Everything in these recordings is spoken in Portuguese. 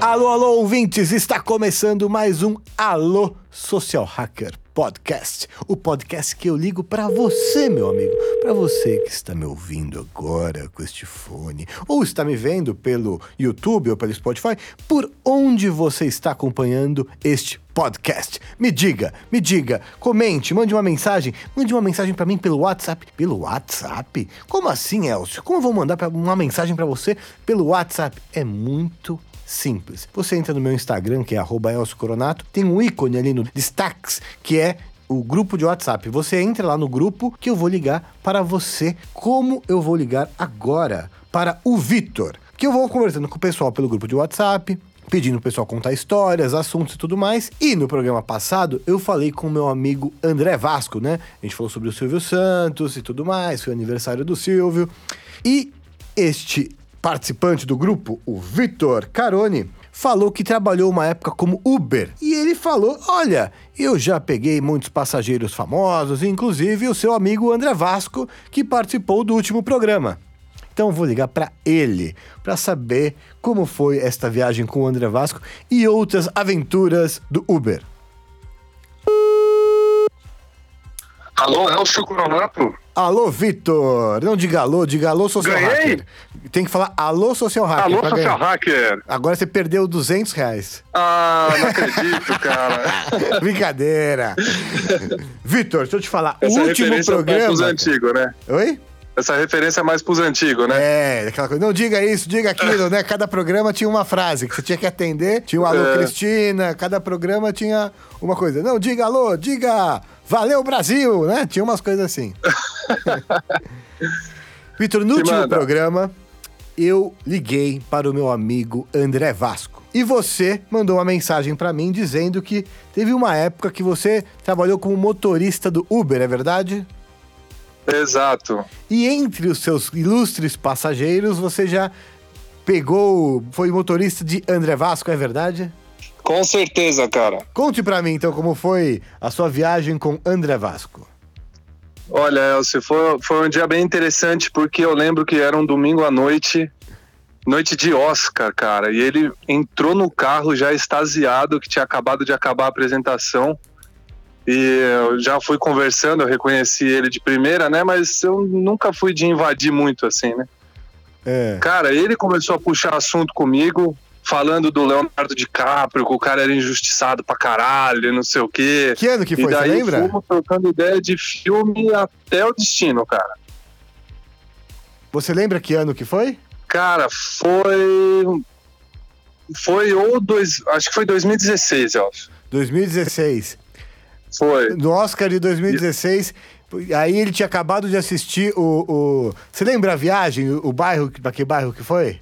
Alô, alô, ouvintes! Está começando mais um Alô Social Hacker Podcast. O podcast que eu ligo para você, meu amigo. Para você que está me ouvindo agora com este fone, ou está me vendo pelo YouTube ou pelo Spotify, por onde você está acompanhando este podcast. Me diga, me diga, comente, mande uma mensagem, mande uma mensagem para mim pelo WhatsApp. Pelo WhatsApp? Como assim, Elcio? Como eu vou mandar uma mensagem para você pelo WhatsApp? É muito simples. Você entra no meu Instagram, que é @elscoronato, tem um ícone ali no destaques, que é o grupo de WhatsApp. Você entra lá no grupo que eu vou ligar para você. Como eu vou ligar agora para o Vitor? Que eu vou conversando com o pessoal pelo grupo de WhatsApp, pedindo o pessoal contar histórias, assuntos e tudo mais. E no programa passado eu falei com o meu amigo André Vasco, né? A gente falou sobre o Silvio Santos e tudo mais, foi o aniversário do Silvio. E este participante do grupo, o Vitor Carone, falou que trabalhou uma época como Uber. E ele falou: Olha, eu já peguei muitos passageiros famosos, inclusive o seu amigo André Vasco, que participou do último programa. Então vou ligar para ele para saber como foi esta viagem com o André Vasco e outras aventuras do Uber. Alô, é o Chocoronato? Alô, Vitor! Não diga alô, diga alô, social Ganhei? hacker. Tem que falar alô, social hacker. Alô, social ganhar. hacker? Agora você perdeu 200 reais. Ah, não acredito, cara. Brincadeira. Vitor, deixa eu te falar. Essa último referência é mais programa. pros antigos, né? Oi? Essa referência é mais pros antigos, né? É, aquela coisa. Não diga isso, diga aquilo, né? Cada programa tinha uma frase que você tinha que atender. Tinha o alô, É. Cristina. Cada programa tinha uma coisa. Não, diga alô, diga valeu, Brasil, né? Tinha umas coisas assim. Vitor, no último programa, eu liguei para o meu amigo André Vasco. E você mandou uma mensagem para mim dizendo que teve uma época que você trabalhou como motorista do Uber, é verdade? Exato. E entre os seus ilustres passageiros, você já pegou, foi motorista de André Vasco, é verdade? Com certeza, cara. Conte pra mim então como foi a sua viagem com André Vasco. Olha, Elcio, foi, foi um dia bem interessante porque eu lembro que era um domingo à noite, noite de Oscar, cara. E ele entrou no carro já extasiado, que tinha acabado de acabar a apresentação. E eu já fui conversando, eu reconheci ele de primeira, né? Mas eu nunca fui de invadir muito assim, né? É. Cara, ele começou a puxar assunto comigo, falando do Leonardo DiCaprio, que o cara era injustiçado pra caralho, não sei o quê. Que ano que e foi, você daí lembra? fomos trocando ideia de filme até o destino, cara. Você lembra que ano que foi? Cara, foi. Foi ou dois. Acho que foi 2016, eu acho. 2016. Foi. No Oscar de 2016. Aí ele tinha acabado de assistir o. o... Você lembra a viagem? O, o bairro. Pra que bairro que foi?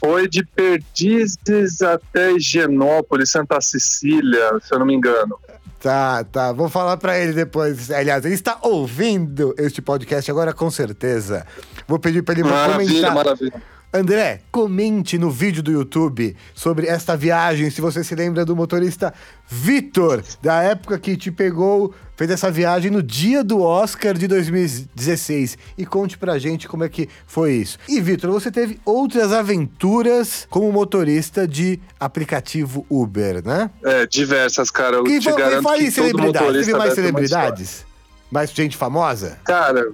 Foi de Perdizes até Higienópolis, Santa Cecília, se eu não me engano. Tá, tá. Vou falar pra ele depois. Aliás, ele está ouvindo este podcast agora com certeza. Vou pedir pra ele Maravilha, comentar. maravilha. André, comente no vídeo do YouTube sobre esta viagem, se você se lembra do motorista Vitor, da época que te pegou, fez essa viagem no dia do Oscar de 2016. E conte pra gente como é que foi isso. E Vitor, você teve outras aventuras como motorista de aplicativo Uber, né? É, diversas, cara. Eu Que te garanto fale que celebridades. Teve mais celebridades? Mais gente famosa? Cara,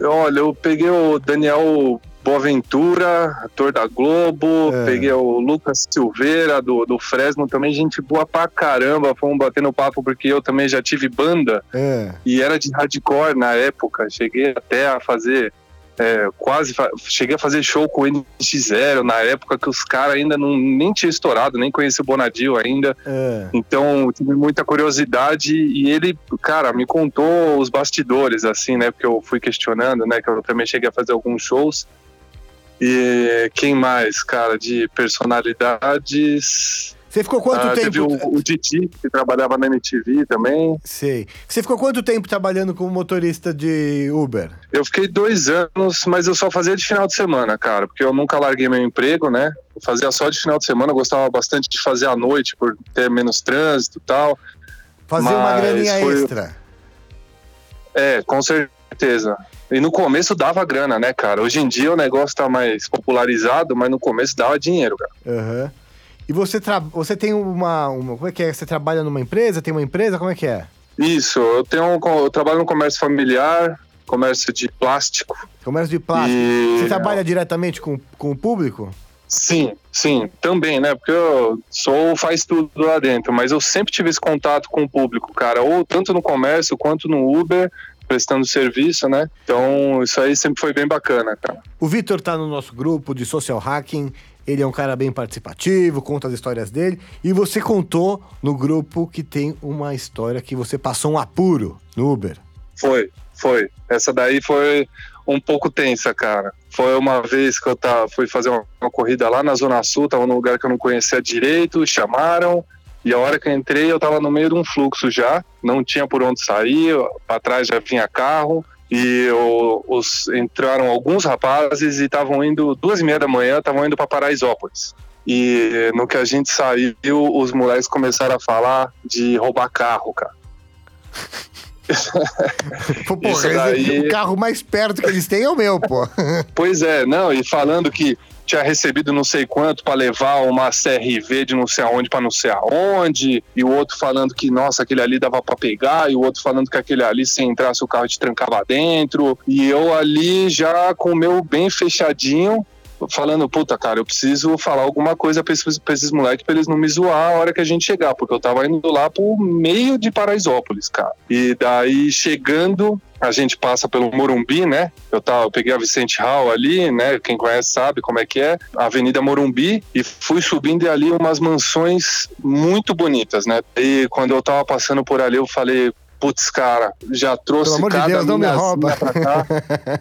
olha, eu peguei o Daniel Boaventura, ator da Globo, É. peguei o Lucas Silveira, do, do Fresno, também gente boa pra caramba, fomos batendo papo porque eu também já tive banda É. e era de hardcore na época, cheguei até a fazer, é, quase, cheguei a fazer show com o NX0 na época que os caras ainda não, nem tinha estourado, nem conhecia o Bonadil ainda, é. então, tive muita curiosidade e ele, cara, me contou os bastidores, assim, né? Porque eu fui questionando, né? Que eu também cheguei a fazer alguns shows. E quem mais, cara, de personalidades? Você ficou quanto Ah, Teve tempo? o, o Didi, que trabalhava na MTV também. Sei. Você ficou quanto tempo trabalhando como motorista de Uber? Eu fiquei dois anos, mas eu só fazia de final de semana, cara, porque eu nunca larguei meu emprego, né? Eu fazia só de final de semana, eu gostava bastante de fazer à noite, por ter menos trânsito e tal. Fazer uma graninha foi- extra. É, com certeza. E no começo dava grana, né, cara? Hoje em dia o negócio tá mais popularizado, mas no começo dava dinheiro, cara. Aham. E você, tra... você tem uma, uma. Como é que é? Você trabalha numa empresa? Tem uma empresa? Como é que é? Isso, eu tenho um, eu trabalho no comércio familiar, comércio de plástico. Comércio de plástico. E- Você trabalha diretamente com, com o público? Sim, sim, também, né? Porque eu sou faz tudo lá dentro, mas eu sempre tive esse contato com o público, cara, ou tanto no comércio quanto no Uber, prestando serviço, né? Então, isso aí sempre foi bem bacana, cara. O Vitor tá no nosso grupo de social hacking. Ele é um cara bem participativo, conta as histórias dele. E você contou no grupo que tem uma história que você passou um apuro no Uber. Foi, foi. Essa daí foi um pouco tensa, cara. Foi uma vez que eu tava, fui fazer uma, uma corrida lá na Zona Sul, tava num lugar que eu não conhecia direito, chamaram, e a hora que eu entrei, eu tava no meio de um fluxo já, não tinha por onde sair, pra trás já vinha carro, e o- os, entraram alguns rapazes e estavam indo, duas e meia da manhã, estavam indo para Paraisópolis. E no que a gente saiu, os moleques começaram a falar de roubar carro, cara. Pô, daí- o carro mais perto que eles têm é o meu, pô. Pois é, não, e falando que tinha recebido não sei quanto para levar uma CRV de não sei aonde para não sei aonde, e o outro falando que, nossa, aquele ali dava para pegar, e o outro falando que aquele ali, se entrasse o carro te trancava dentro, e eu ali já com o meu bem fechadinho, falando, puta, cara, eu preciso falar alguma coisa pra esses, pra esses moleques pra eles não me zoar a hora que a gente chegar, porque eu tava indo lá pro meio de Paraisópolis, cara. E daí chegando, a gente passa pelo Morumbi, né? Eu, tava, eu peguei a Vicente Hall ali, né? Quem conhece sabe como é que é, a Avenida Morumbi, e fui subindo e ali umas mansões muito bonitas, né? E quando eu tava passando por ali, eu falei, putz, cara, já trouxe Pelo de cada Deus, não me minazinha rouba. pra cá.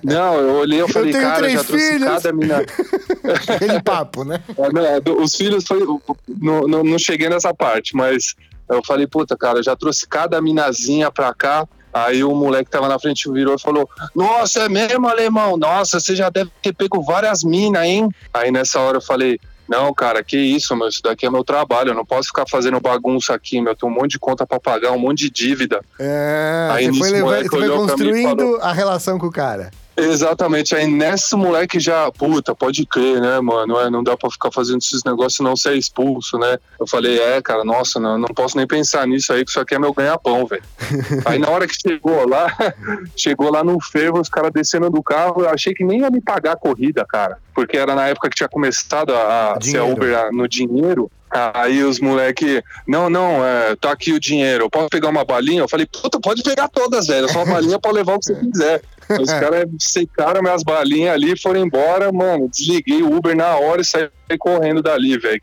Não, eu olhei, eu falei, tenho cara, já trouxe filhos. cada mina. Aquele papo, né? É, não, do- Os filhos foi. Não, não, não cheguei nessa parte, mas eu falei, puta, cara, já trouxe cada minazinha pra cá. Aí o moleque que tava na frente virou e falou: Nossa, é mesmo, alemão? Nossa, você já deve ter pego várias minas, hein? Aí nessa hora eu falei: Não, cara, que isso, meu, isso daqui é meu trabalho. Eu não posso ficar fazendo bagunça aqui, meu. Eu tenho um monte de conta pra pagar, um monte de dívida. É, Aí você foi, levando, você foi construindo a relação com o cara. Exatamente, aí nessa moleque já, puta, pode crer, né, mano? É, não dá pra ficar fazendo esses negócios e não ser expulso, né? Eu falei, é, cara, nossa, não, não posso nem pensar nisso aí, que isso aqui é meu ganha-pão, velho. aí na hora que chegou lá, chegou lá no fervo, os caras descendo do carro, eu achei que nem ia me pagar a corrida, cara. Porque era na época que tinha começado a, a ser a. Uber no dinheiro. Aí os moleque, não, não, é, tá aqui o dinheiro, eu posso pegar uma balinha? Eu falei, puta, pode pegar todas, velho, só uma balinha pra levar o que você quiser. Os caras secaram minhas balinhas ali, foram embora, mano, desliguei o Uber na hora e saí correndo dali, velho,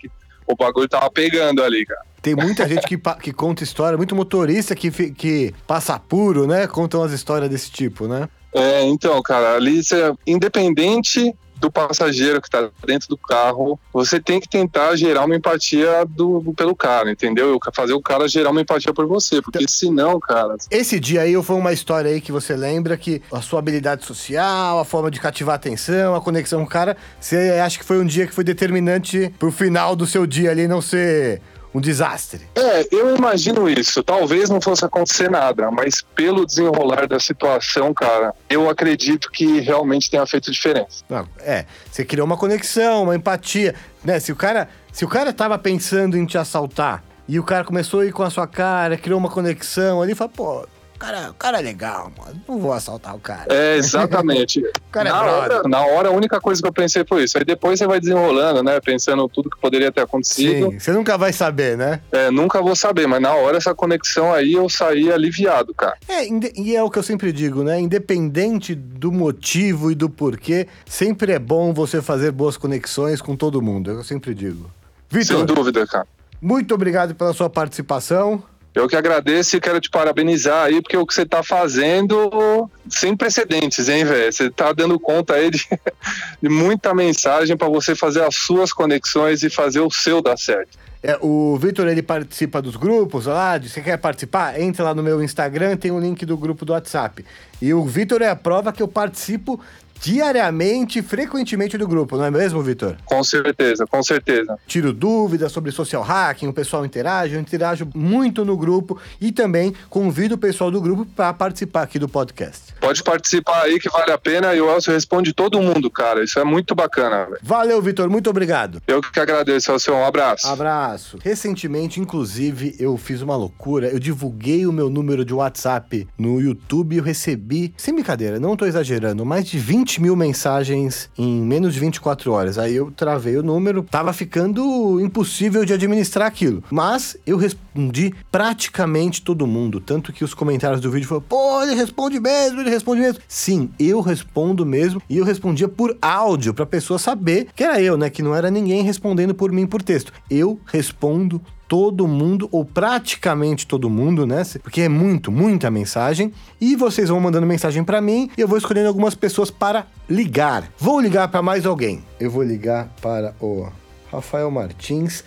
o bagulho tava pegando ali, cara. Tem muita gente que, que conta história, muito motorista que, que passa puro, né? Contam as histórias desse tipo, né? É, então, cara, ali você, independente do passageiro que tá dentro do carro, você tem que tentar gerar uma empatia do, pelo cara, entendeu? Fazer o cara gerar uma empatia por você, porque senão, cara, Esse dia aí foi uma história aí que você lembra que a sua habilidade social, a forma de cativar a atenção, a conexão com o cara, você acha que foi um dia que foi determinante pro final do seu dia ali não ser um desastre. É, eu imagino isso. Talvez não fosse acontecer nada, mas pelo desenrolar da situação, cara, eu acredito que realmente tenha feito diferença. Não, é, você criou uma conexão, uma empatia, né? Se o cara, se o cara tava pensando em te assaltar e o cara começou a ir com a sua cara, criou uma conexão ali, fala, pô, cara, o cara é legal, mano, não vou assaltar o cara. É, exatamente. cara é na, brother. hora, na hora, a única coisa que eu pensei foi isso. Aí depois você vai desenrolando, né? Pensando tudo que poderia ter acontecido. Sim, você nunca vai saber, né? É, nunca vou saber, mas na hora essa conexão aí eu saí aliviado, cara. É, e é o que eu sempre digo, né? Independente do motivo e do porquê, sempre é bom você fazer boas conexões com todo mundo, é o eu sempre digo. Sem Vitor, dúvida, cara. muito obrigado pela sua participação. Eu que agradeço e quero te parabenizar aí, porque o que você tá fazendo sem precedentes, hein, velho? Você tá dando conta aí de, de muita mensagem para você fazer as suas conexões e fazer o seu dar certo. É, o Vitor, ele participa dos grupos lá, de- você quer participar? Entra lá no meu Instagram, tem o link do grupo do WhatsApp. E o Vitor é a prova que eu participo diariamente, frequentemente do grupo, não é mesmo, Vitor? Com certeza, com certeza. Tiro dúvidas sobre social hacking, o pessoal interage, eu interajo muito no grupo e também convido o pessoal do grupo para participar aqui do podcast. Pode participar aí que vale a pena e o Elcio responde todo mundo, cara. Isso é muito bacana, velho. Valeu, Vitor, muito obrigado. Eu que agradeço, Elcio. Um abraço. Abraço. Recentemente, inclusive, eu fiz uma loucura. Eu divulguei o meu número de WhatsApp no YouTube e eu recebi, sem brincadeira, não tô exagerando, mais de 20 mil mensagens em menos de 24 horas. Aí eu travei o número, tava ficando impossível de administrar aquilo. Mas eu respondi praticamente todo mundo. Tanto que os comentários do vídeo foram, pô, ele responde mesmo, ele responde mesmo. Sim, eu respondo mesmo. E eu respondia por áudio, pra pessoa saber que era eu, né? Que não era ninguém respondendo por mim por texto. Eu respondo todo mundo, ou praticamente todo mundo, né? Porque é muito, muita mensagem. E vocês vão mandando mensagem para mim e eu vou escolhendo algumas pessoas para ligar. Vou ligar para mais alguém. Eu vou ligar para o Rafael Martins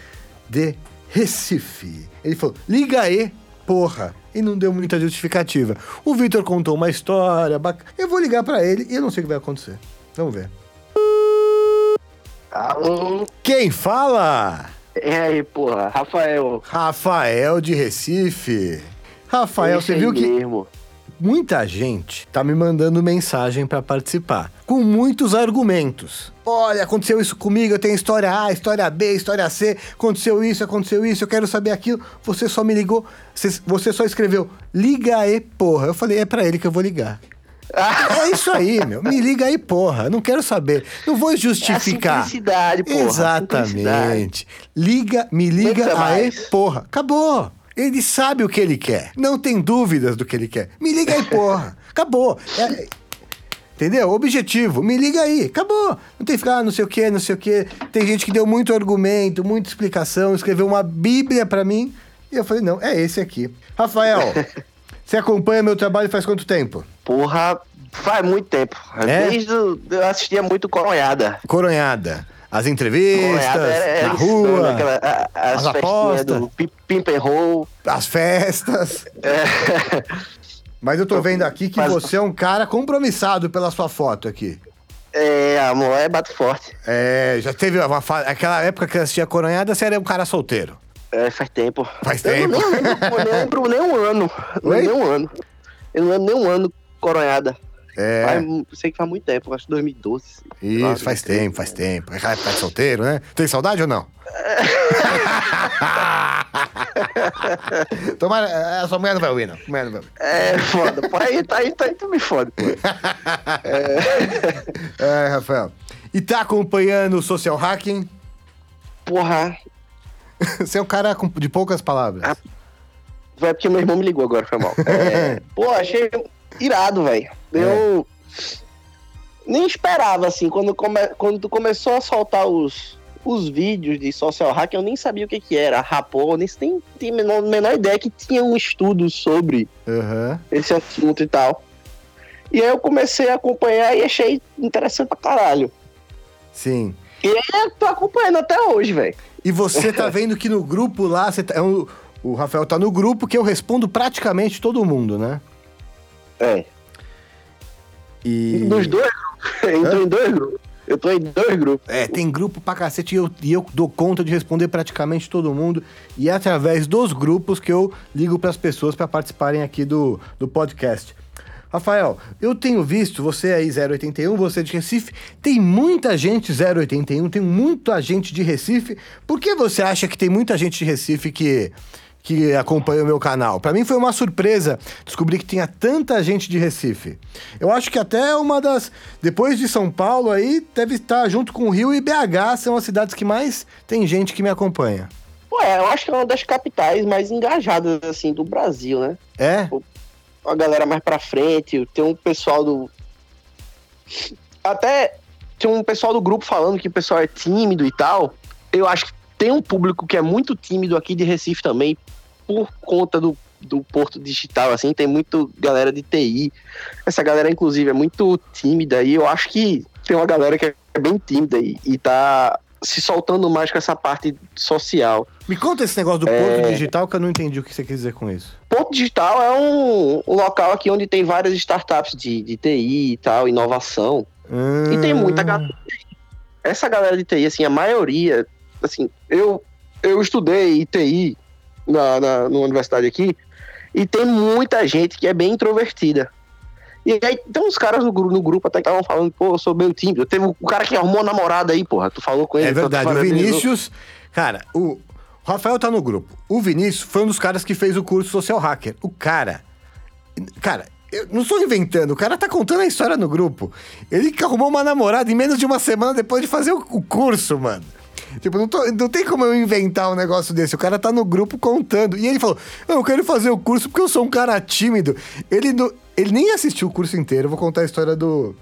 de Recife. Ele falou: liga aí, porra. E não deu muita justificativa. O Vitor contou uma história bacana. Eu vou ligar para ele e eu não sei o que vai acontecer. Vamos ver. Alô? Quem fala? E aí, porra? Rafael. Rafael de Recife. Rafael, Esse você viu que mesmo. muita gente tá me mandando mensagem para participar, com muitos argumentos. Olha, aconteceu isso comigo, eu tenho história A, história B, história C, aconteceu isso, aconteceu isso, eu quero saber aquilo. Você só me ligou, você, você só escreveu, liga aí, porra. Eu falei, é para ele que eu vou ligar. É isso aí, meu. Me liga aí, porra. Não quero saber. Não vou justificar. É a simplicidade, porra. Exatamente. Liga, me liga aí, porra. Acabou. Ele sabe o que ele quer. Não tem dúvidas do que ele quer. Me liga aí, porra. Acabou. É- Entendeu? Objetivo. Me liga aí. Acabou. Não tem que ficar, ah, não sei o que, não sei o que. Tem gente que deu muito argumento, muita explicação, escreveu uma bíblia pra mim. E eu falei, não, é esse aqui. Rafael, você acompanha meu trabalho faz quanto tempo? Porra, faz muito tempo. É? Desde eu assistia muito Coronhada. Coronhada. As entrevistas, Coronhada era, na era rua, aquela, a- as, as apostas. do as festas. É, Mas eu tô vendo aqui que Mas- você é um cara compromissado pela sua foto aqui. é, amor, é bato forte. É, já teve uma fase. Aquela época que você assistia Coronhada, você era um cara solteiro. É, faz tempo. Faz eu tempo. não nem lembro, lembro nem um ano. Não Oi? nem um ano. Eu não lembro nem um ano Coronhada. É, Faz, sei que faz muito tempo, acho que 2012. sei lá, isso, faz não sei. tempo, faz tempo. Aquela época de solteiro, né? Tem saudade ou não? Tomara, a sua mulher não vai ouvir, não. Mulher não vai ouvir. É, foda. Pô, aí, tá aí, tá aí, tu me fode, pô. É, Rafael. E tá acompanhando o social hacking? Porra, Você é um cara de poucas palavras. Ah, vai porque meu irmão me ligou agora, foi mal. É, pô, achei irado, velho. Eu nem esperava, assim, quando, come, quando tu começou a soltar os, os vídeos de social hack, eu nem sabia o que que era. Rapô, nem, tinha a menor, menor ideia que tinha um estudo sobre Aham. esse assunto e tal. E aí eu comecei a acompanhar e achei interessante pra caralho. Sim. E aí eu tô acompanhando até hoje, velho. E você tá vendo que no grupo lá, você tá- é o Rafael tá no grupo que eu respondo praticamente todo mundo, né? É. E. Dos dois grupos. Eu tô em dois grupos. Eu tô em dois grupos. É, tem grupo pra cacete e eu, e eu dou conta de responder praticamente todo mundo. E é através dos grupos que eu ligo pras pessoas pra participarem aqui do, do podcast. Rafael, eu tenho visto, você aí 081, você de Recife, tem muita gente 081, tem muita gente de Recife. Por que você acha que tem muita gente de Recife que, que acompanha o meu canal? Pra mim foi uma surpresa descobrir que tinha tanta gente de Recife. Eu acho que até uma das. Depois de São Paulo aí, deve estar junto com o Rio e BH, são as cidades que mais tem gente que me acompanha. Pô, é, eu acho que é uma das capitais mais engajadas, assim, do Brasil, né? É? A galera mais pra frente, tem um pessoal do. Até tem um pessoal do grupo falando que o pessoal é tímido e tal. Eu acho que tem um público que é muito tímido aqui de Recife também, por conta do, do Porto Digital, assim, tem muito galera de TI. Essa galera, inclusive, é muito tímida e eu acho que tem uma galera que é bem tímida e, e tá se soltando mais com essa parte social. Me conta esse negócio do Porto Digital que eu não entendi o que você quis dizer com isso. Ponto Digital é um, um local aqui onde tem várias startups de, de TI e tal, inovação. E tem muita Hum. galera. Essa galera de TI, assim, a maioria, assim, eu, eu estudei TI na, na, numa universidade aqui, e tem muita gente que é bem introvertida. E aí tem uns caras no, no grupo até que estavam falando, pô, eu sou meio tímido. Teve o cara que arrumou a namorada aí, porra. Tu falou com ele. É verdade, o Vinícius. Cara, o Rafael tá no grupo. O Vinícius foi um dos caras que fez o curso Social Hacker. O cara. Cara, eu não estou inventando, o cara tá contando a história no grupo. Ele que arrumou uma namorada em menos de uma semana depois de fazer o, o curso, mano. Tipo, não, tô- não tem como eu inventar um negócio desse. O cara tá no grupo contando. E ele falou: "Não, Eu quero fazer o curso porque eu sou um cara tímido. Ele, não- ele nem assistiu o curso inteiro. Eu vou contar a história do.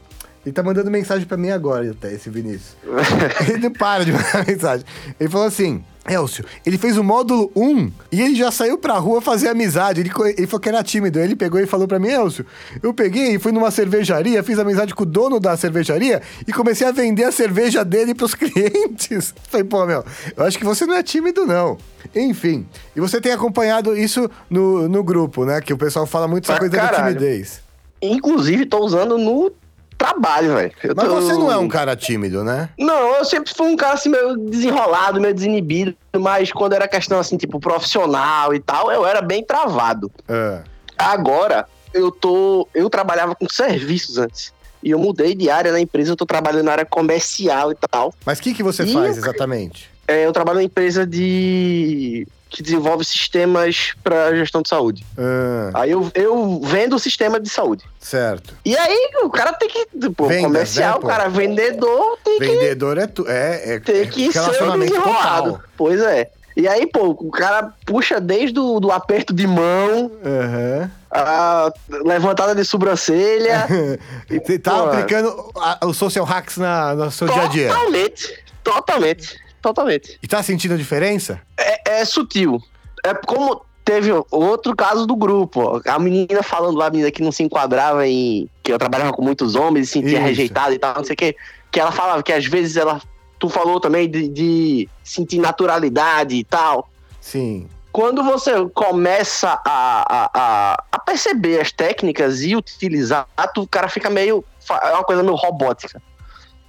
Ele tá mandando mensagem pra mim agora, até, esse Vinícius. ele não para de mandar mensagem. Ele falou assim: Elcio, ele fez o módulo 1 e ele já saiu pra rua fazer amizade. Ele, ele falou que era tímido. Ele pegou e falou pra mim: Elcio, eu peguei e fui numa cervejaria, fiz amizade com o dono da cervejaria e comecei a vender a cerveja dele pros clientes. Falei, pô, meu, eu acho que você não é tímido, não. Enfim, e você tem acompanhado isso no, no grupo, né? Que o pessoal fala muito essa coisa da caralho. timidez. Inclusive, tô usando no trabalho, velho. Mas tô- você não é um cara tímido, né? Não, eu sempre fui um cara assim meio desenrolado, meio desinibido, mas quando era questão assim, tipo, profissional e tal, eu era bem travado. É. Agora, eu tô. Eu trabalhava com serviços antes. E eu mudei de área na empresa, eu tô trabalhando na área comercial e tal. Mas o que, que você Ih, faz eu- exatamente? É, eu trabalho numa empresa de. que desenvolve sistemas para gestão de saúde. Ah, Aí eu, eu vendo o sistema de saúde. certo. E aí o cara tem que. Pô, Vendas, comercial, né, o pô? cara vendedor tem que Vendedor é, tu, é, é, tem é que ser um desenrolado. total. Pois é. E aí, pô, o cara puxa desde o do aperto de mão, Aham. A levantada de sobrancelha. e, Você tá pô, aplicando a- os social hacks na, no seu dia a dia. Totalmente. Totalmente. Totalmente. E tá sentindo a diferença? É, é sutil. É como teve outro caso do grupo. A menina falando lá, a menina que não se enquadrava em. que eu trabalhava com muitos homens e se sentia Isso. rejeitada e tal, não sei o quê. Que ela falava que às vezes ela. Tu falou também de, de sentir naturalidade e tal. Sim. Quando você começa a, a, a, perceber as técnicas e utilizar, o cara fica meio. É uma coisa meio robótica.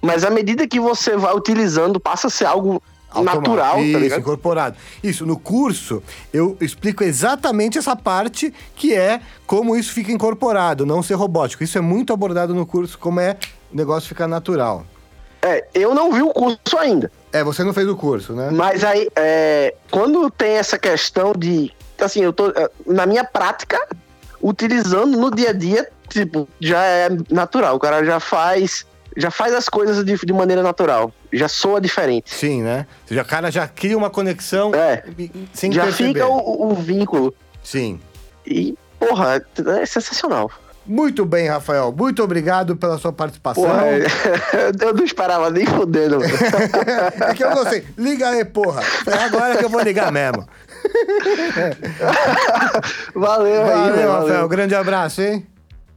Mas à medida que você vai utilizando, passa a ser algo Automático. natural, Isso, tá ligado? incorporado. Isso, no curso, eu explico exatamente essa parte que é como isso fica incorporado, não ser robótico. Isso é muito abordado no curso, como é o negócio ficar natural. É, eu não vi o curso ainda. É, você não fez o curso, né? Mas aí, é, quando tem essa questão de. Assim, eu tô. é, Na minha prática, utilizando no dia a dia, tipo, já é natural. O cara já faz. Já faz as coisas de, de maneira natural. Já soa diferente. Sim, né? O cara já cria uma conexão É. sem já perceber. fica o, o vínculo. Sim. E, porra, é sensacional. Muito bem, Rafael. Muito obrigado pela sua participação. Porra, eu não esperava nem fudendo. é que eu gostei. Liga aí, porra. É agora que eu vou ligar mesmo. valeu, aí, Valeu, Rafael. valeu. Grande abraço, hein?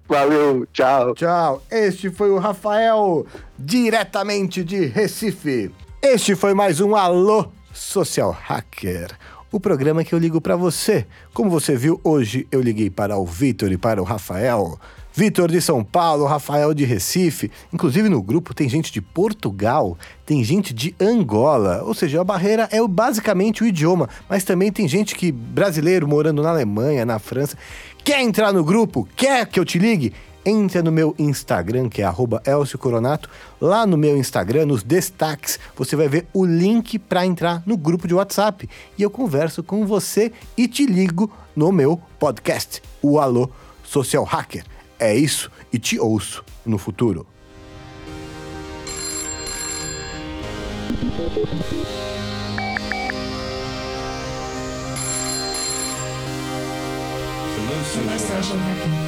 Valeu, tchau. Tchau. Este foi o Rafael, diretamente de Recife. Este foi mais um Alô Social Hacker. O programa que eu ligo para você. Como você viu, hoje eu liguei para o Vitor e para o Rafael. Vitor de São Paulo, Rafael de Recife. Inclusive no grupo tem gente de Portugal, tem gente de Angola. Ou seja, a barreira é basicamente o idioma, mas também tem gente que brasileiro morando na Alemanha, na França. Quer entrar no grupo? Quer que eu te ligue? Entra no meu Instagram, que é arroba Elcio Coronato. Lá no meu Instagram, nos destaques, você vai ver o link para entrar no grupo de WhatsApp. E eu converso com você e te ligo no meu podcast, o Alô Social Hacker. É isso e te ouço no futuro. Hacking.